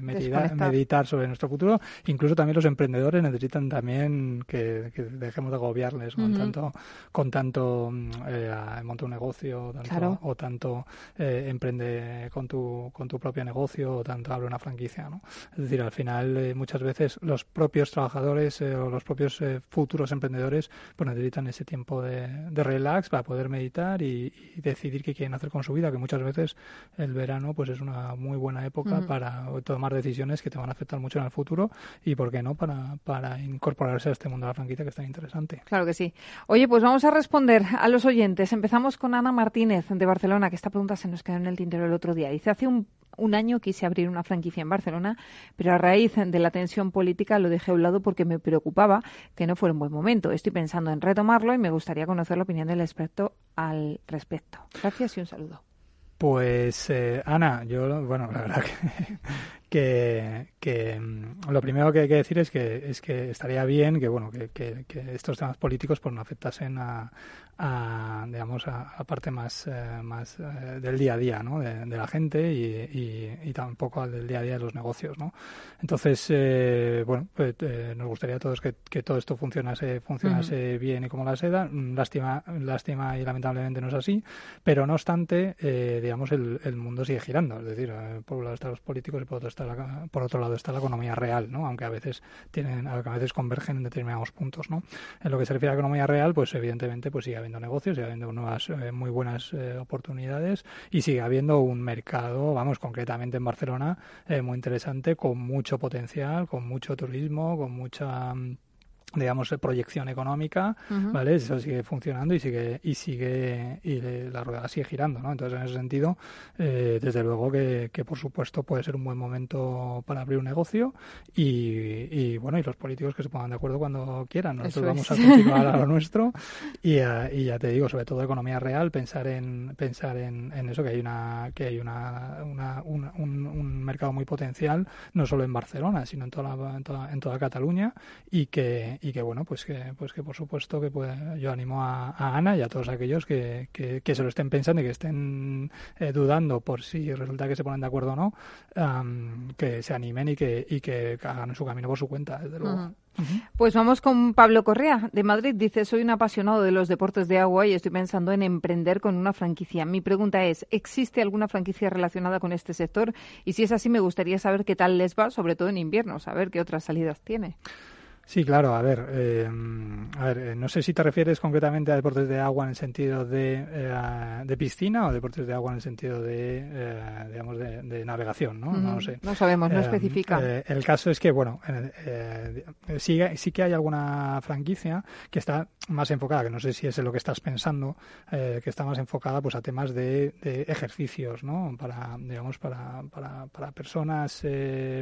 meditar sobre nuestro futuro. Incluso también los emprendedores necesitan también que, que dejemos de agobiarles con tanto, con tanto mm, eh, monta un negocio tanto- Claro. o tanto eh, emprende con tu, con tu propio negocio o tanto abre una franquicia. ¿no? Es decir, al final eh, muchas veces los propios trabajadores eh, o los propios eh, futuros emprendedores pues necesitan ese tiempo de, de relax para poder meditar y, y decidir qué quieren hacer con su vida, que muchas veces el verano pues es una muy buena época para tomar decisiones que te van a afectar mucho en el futuro y, ¿por qué no?, para, para incorporarse a este mundo de la franquicia que es tan interesante. Claro que sí. Oye, pues vamos a responder a los oyentes. Empezamos con Ana Martínez de Barcelona, que esta pregunta se nos quedó en el tintero el otro día. Dice, hace un, un año quise abrir una franquicia en Barcelona, pero a raíz de la tensión política lo dejé a un lado porque me preocupaba que no fuera un buen momento. Estoy pensando en retomarlo y me gustaría conocer la opinión del experto al respecto. Gracias y un saludo. Pues eh, Ana, yo bueno, la verdad que, que, que, mm, lo primero que hay que decir es que es que estaría bien que bueno que, que, que estos temas políticos pues no afectasen a, a digamos a la parte más eh, más eh, del día a día ¿no? de, de la gente y, y, y tampoco al del día a día de los negocios ¿no? entonces eh, bueno pues, eh, nos gustaría a todos que, que todo esto funcionase funcionase bien y como la seda Mm, lástima lástima y lamentablemente no es así pero no obstante eh, digamos el, el mundo sigue girando es decir por un lado están los políticos y por otro por otro lado está la economía real no aunque a veces tienen a veces convergen en determinados puntos no en lo que se refiere a la economía real pues evidentemente pues sigue habiendo negocios sigue habiendo nuevas eh, muy buenas eh, oportunidades y sigue habiendo un mercado vamos concretamente en Barcelona eh, muy interesante con mucho potencial con mucho turismo con mucha mm, digamos eh, proyección económica vale eso sigue funcionando y sigue y sigue y la rueda sigue girando no entonces en ese sentido eh, desde luego que, que, por supuesto puede ser un buen momento para abrir un negocio y, y, bueno y los políticos que se pongan de acuerdo cuando quieran. Nosotros vamos a continuar a lo [laughs] nuestro y, eh, y ya te digo sobre todo economía real pensar en pensar en, en eso que hay una que hay una, una- una- un, un mercado muy potencial no solo en Barcelona sino en toda la- en toda, en toda Cataluña y que y que bueno, pues que, pues que por supuesto que yo animo a, Ana y a todos aquellos que, que, se lo estén pensando y que estén eh, dudando por si resulta que se ponen de acuerdo o no, que se animen y que, y que hagan su camino por su cuenta, desde luego. Pues vamos con Pablo Correa, de Madrid. Dice, soy un apasionado de los deportes de agua y estoy pensando en emprender con una franquicia. Mi pregunta es, ¿existe alguna franquicia relacionada con este sector? Y si es así, me gustaría saber qué tal les va, sobre todo en invierno, saber qué otras salidas tiene. Sí, claro. A ver, eh, a ver, eh, no sé si te refieres concretamente a deportes de agua en el sentido de, eh, de piscina o deportes de agua en el sentido de, digamos, de, navegación, ¿no? No sé. No sabemos, no especifica. el caso es que, bueno, sí, sí que hay alguna franquicia que está más enfocada, que no sé si es lo que estás pensando, que está más enfocada pues a temas de, ejercicios, ¿no? Para, digamos, para, para, para personas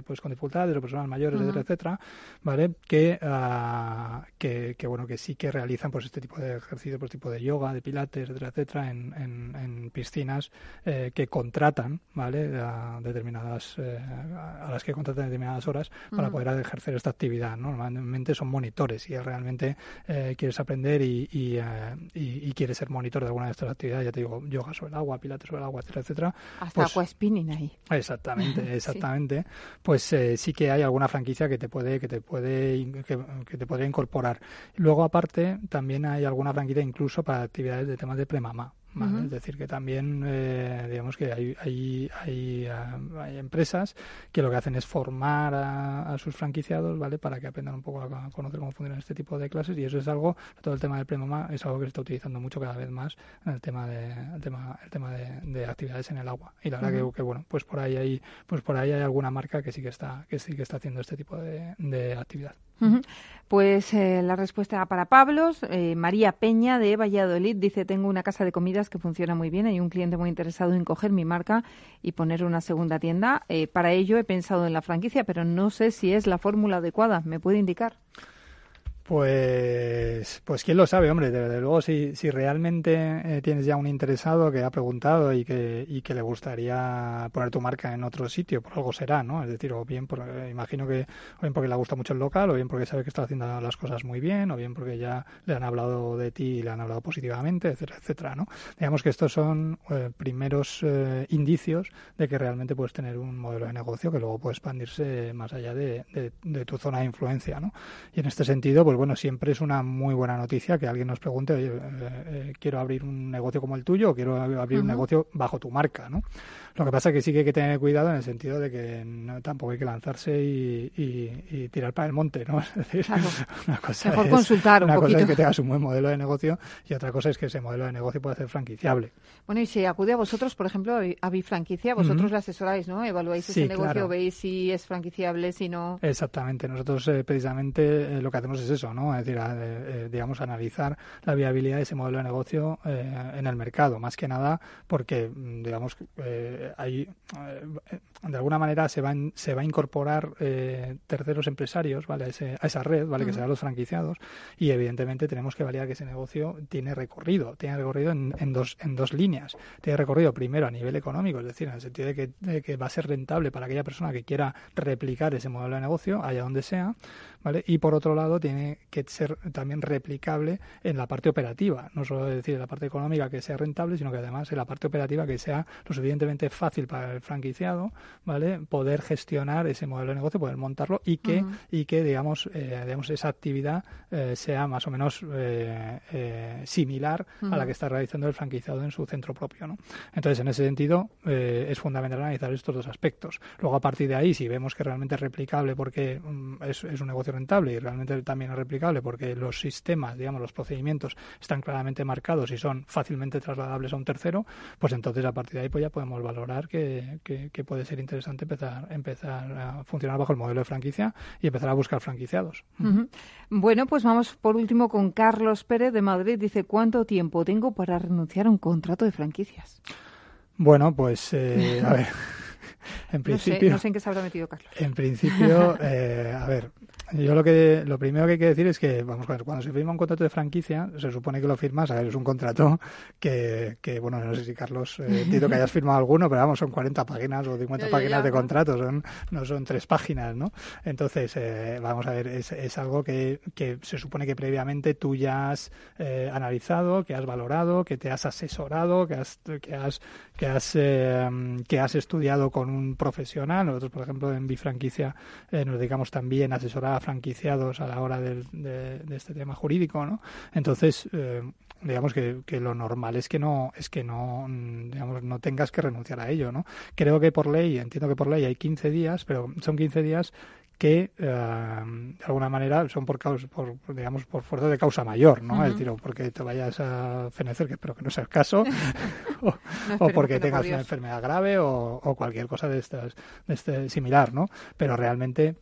pues con dificultades o personas mayores, etcétera, ¿vale? Que que, bueno que sí que realizan pues este tipo de ejercicio, pues tipo de yoga, de pilates, etcétera, etcétera, en, en, piscinas eh, que contratan, ¿vale? A determinadas eh, a las que contratan determinadas horas para poder ejercer esta actividad. Normalmente son monitores y realmente eh, quieres aprender y, y, quieres ser monitor de alguna de estas actividades, ya te digo, yoga sobre el agua, pilates sobre el agua, etcétera, etcétera. Hasta pues, spinning ahí. Exactamente, [laughs] exactamente. Pues sí que hay alguna franquicia que te puede que te puede que, te podría incorporar. Luego, aparte, también hay alguna franquicia incluso para actividades de temas de premamá. Es decir, que también, eh, digamos que hay, hay, hay, ah, hay, empresas que lo que hacen es formar a, sus franquiciados, ¿vale? Para que aprendan un poco a, conocer cómo funcionan este tipo de clases y eso es algo, todo el tema del premama es algo que se está utilizando mucho cada vez más en el tema de, el tema, el tema de, actividades en el agua. Y la verdad que, bueno, pues por ahí hay, pues por ahí hay alguna marca que sí que está, que sí que está haciendo este tipo de, de actividad. Pues eh, la respuesta para Pablos. Eh, María Peña de Valladolid dice, tengo una casa de comidas que funciona muy bien. Hay un cliente muy interesado en coger mi marca y poner una segunda tienda. Eh, para ello he pensado en la franquicia, pero no sé si es la fórmula adecuada. ¿Me puede indicar? Pues, pues quién lo sabe, hombre. Desde luego, si, si realmente eh, tienes ya un interesado que ha preguntado y que, y que le gustaría poner tu marca en otro sitio, por algo será, ¿no? Es decir, o bien, por, eh, imagino que, o bien porque le gusta mucho el local, o bien porque sabe que está haciendo las cosas muy bien, o bien porque ya le han hablado de ti y le han hablado positivamente, etcétera, etcétera, ¿no? Digamos que estos son eh, primeros indicios de que realmente puedes tener un modelo de negocio que luego puede expandirse más allá de, de, de tu zona de influencia, ¿no? Y en este sentido, pues bueno, siempre es una muy buena noticia que alguien nos pregunte, oye, eh, eh, quiero abrir un negocio como el tuyo o quiero abrir un negocio bajo tu marca, ¿no? Lo que pasa es que sí que hay que tener cuidado en el sentido de que no, tampoco hay que lanzarse y, tirar para el monte, ¿no? [laughs] Es decir, una cosa Mejor consultar un una cosa es que tengas un buen modelo de negocio y otra cosa es que ese modelo de negocio pueda ser franquiciable. Bueno, y si acude a vosotros, por ejemplo, a Bifranquicia, vosotros le asesoráis, ¿no? Evaluáis ese negocio, veis si es franquiciable, si no... Exactamente. Nosotros eh, precisamente lo que hacemos es eso, ¿no? Es decir, eh, digamos, analizar la viabilidad de ese modelo de negocio eh, en el mercado, más que nada porque, mm, digamos, eh, hay, de alguna manera se va, se va a incorporar terceros empresarios, ¿vale? A, esa red, ¿vale? Que serán los franquiciados y, evidentemente, tenemos que validar que ese negocio tiene recorrido, tiene recorrido en, dos, en dos líneas. Tiene recorrido primero a nivel económico, es decir, en el sentido de que, de que va a ser rentable para aquella persona que quiera replicar ese modelo de negocio allá donde sea, ¿vale? Y por otro lado, tiene que ser también replicable en la parte operativa, no solo decir en la parte económica que sea rentable, sino que además en la parte operativa que sea lo suficientemente fácil para el franquiciado, ¿vale? Poder gestionar ese modelo de negocio, poder montarlo y que, y que digamos, eh, digamos, esa actividad eh, sea más o menos eh, similar a la que está realizando el franquiciado en su centro propio, ¿no? Entonces, en ese sentido, es fundamental analizar estos dos aspectos. Luego, a partir de ahí, si vemos que realmente es replicable porque mm, es, es un negocio rentable y realmente también es replicable porque los sistemas, digamos, los procedimientos están claramente marcados y son fácilmente trasladables a un tercero, pues entonces a partir de ahí pues ya podemos valorar que, que, puede ser interesante empezar, empezar a funcionar bajo el modelo de franquicia y empezar a buscar franquiciados. Bueno, pues vamos por último con Carlos Pérez de Madrid. Dice, ¿cuánto tiempo tengo para renunciar a un contrato de franquicias? Bueno, pues eh, a ver. [laughs] En principio, no, sé, en qué se habrá metido Carlos. En principio, [laughs] eh, a ver, yo lo que lo primero que hay que decir es que, vamos a ver, cuando se firma un contrato de franquicia, se supone que lo firmas, a ver, es un contrato que, que bueno, no sé si Carlos, eh, [laughs] entiendo que hayas firmado alguno, pero vamos, son 40 páginas o 50 páginas de contrato, son, no son tres páginas, ¿no? Entonces, eh, vamos a ver, es, es algo que, que, se supone que previamente tú ya has eh, analizado, que has valorado, que te has asesorado, que has, que has, que has, eh, que has estudiado con un profesional. Nosotros, por ejemplo, en Bifranquicia eh, nos dedicamos también a asesorar a franquiciados a la hora de, de, este tema jurídico, ¿no? Entonces, eh, digamos que, que, lo normal es que no es que no digamos no tengas que renunciar a ello no creo que por ley entiendo que por ley hay 15 días pero son 15 días que eh, de alguna manera son por, causa, por digamos por fuerza de causa mayor, ¿no? Es decir, porque te vayas a fenecer, que espero que no sea el caso, [laughs] o, porque tengas una enfermedad grave o, o, cualquier cosa de estas de este similar, ¿no? Pero realmente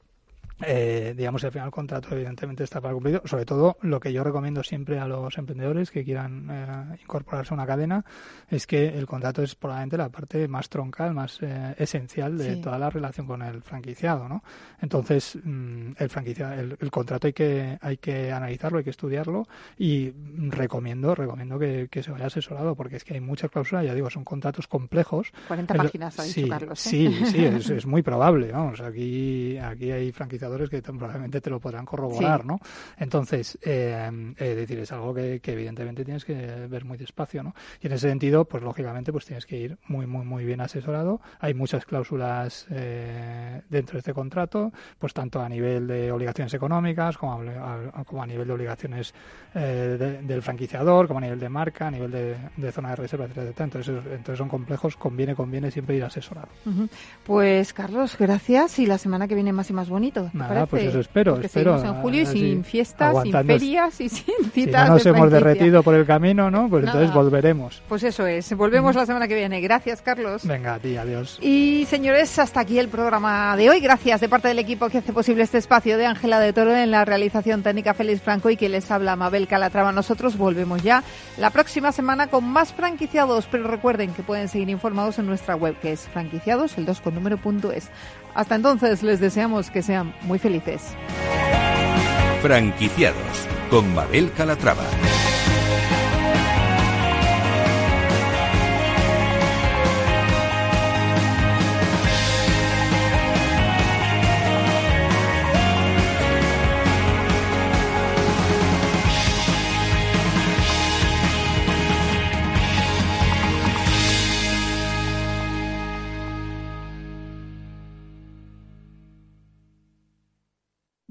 eh, digamos, al final el contrato evidentemente está para cumplido. Sobre todo, lo que yo recomiendo siempre a los emprendedores que quieran eh, incorporarse a una cadena es que el contrato es probablemente la parte más troncal, más eh, esencial de toda la relación con el franquiciado, ¿no? Entonces, mm, el franquiciado, el, contrato hay que hay que analizarlo, hay que estudiarlo y recomiendo recomiendo que, se vaya asesorado porque es que hay muchas cláusulas, ya digo, son contratos complejos. 40 páginas, ha dicho sí, Carlos. Sí, sí, es, [laughs] es, muy probable, vamos, aquí aquí hay franquiciados que probablemente te lo podrán corroborar, ¿no? Entonces, eh, es decir, es algo que, evidentemente tienes que ver muy despacio, ¿no? Y en ese sentido, pues lógicamente, pues tienes que ir muy, muy, muy bien asesorado. Hay muchas cláusulas eh, dentro de este contrato, pues tanto a nivel de obligaciones económicas como a, como a nivel de obligaciones eh, del franquiciador, como a nivel de marca, a nivel de, zona de reserva, etcétera, Entonces, entonces son complejos, conviene, conviene siempre ir asesorado. Pues Carlos, gracias y la semana que viene más y más bonito. Nada, pues eso espero. Porque espero en julio y sin fiestas, sin ferias y [laughs] sin citas. Si no nos hemos derretido por el camino, ¿no? Pues entonces volveremos. Pues eso es. Volvemos la semana que viene. Gracias, Carlos. Venga, a ti, adiós. Y señores, hasta aquí el programa de hoy. Gracias de parte del equipo que hace posible este espacio de Ángela de Toro en la realización técnica Félix Franco y que les habla Mabel Calatrava. Nosotros volvemos ya la próxima semana con más franquiciados, pero recuerden que pueden seguir informados en nuestra web que es franquiciados, el 2 con número punto es. Hasta entonces les deseamos que sean muy felices. Franquiciados con Mabel Calatrava.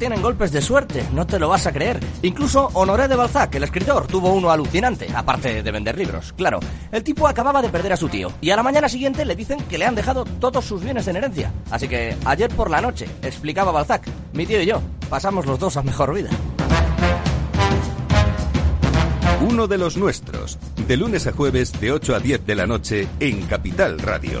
Tienen golpes de suerte, no te lo vas a creer. Incluso Honoré de Balzac, el escritor, tuvo uno alucinante, aparte de vender libros. Claro, el tipo acababa de perder a su tío y a la mañana siguiente le dicen que le han dejado todos sus bienes en herencia. Así que ayer por la noche, explicaba Balzac, mi tío y yo pasamos los dos a mejor vida. Uno de los nuestros, de lunes a jueves de 8 a 10 de la noche en Capital Radio.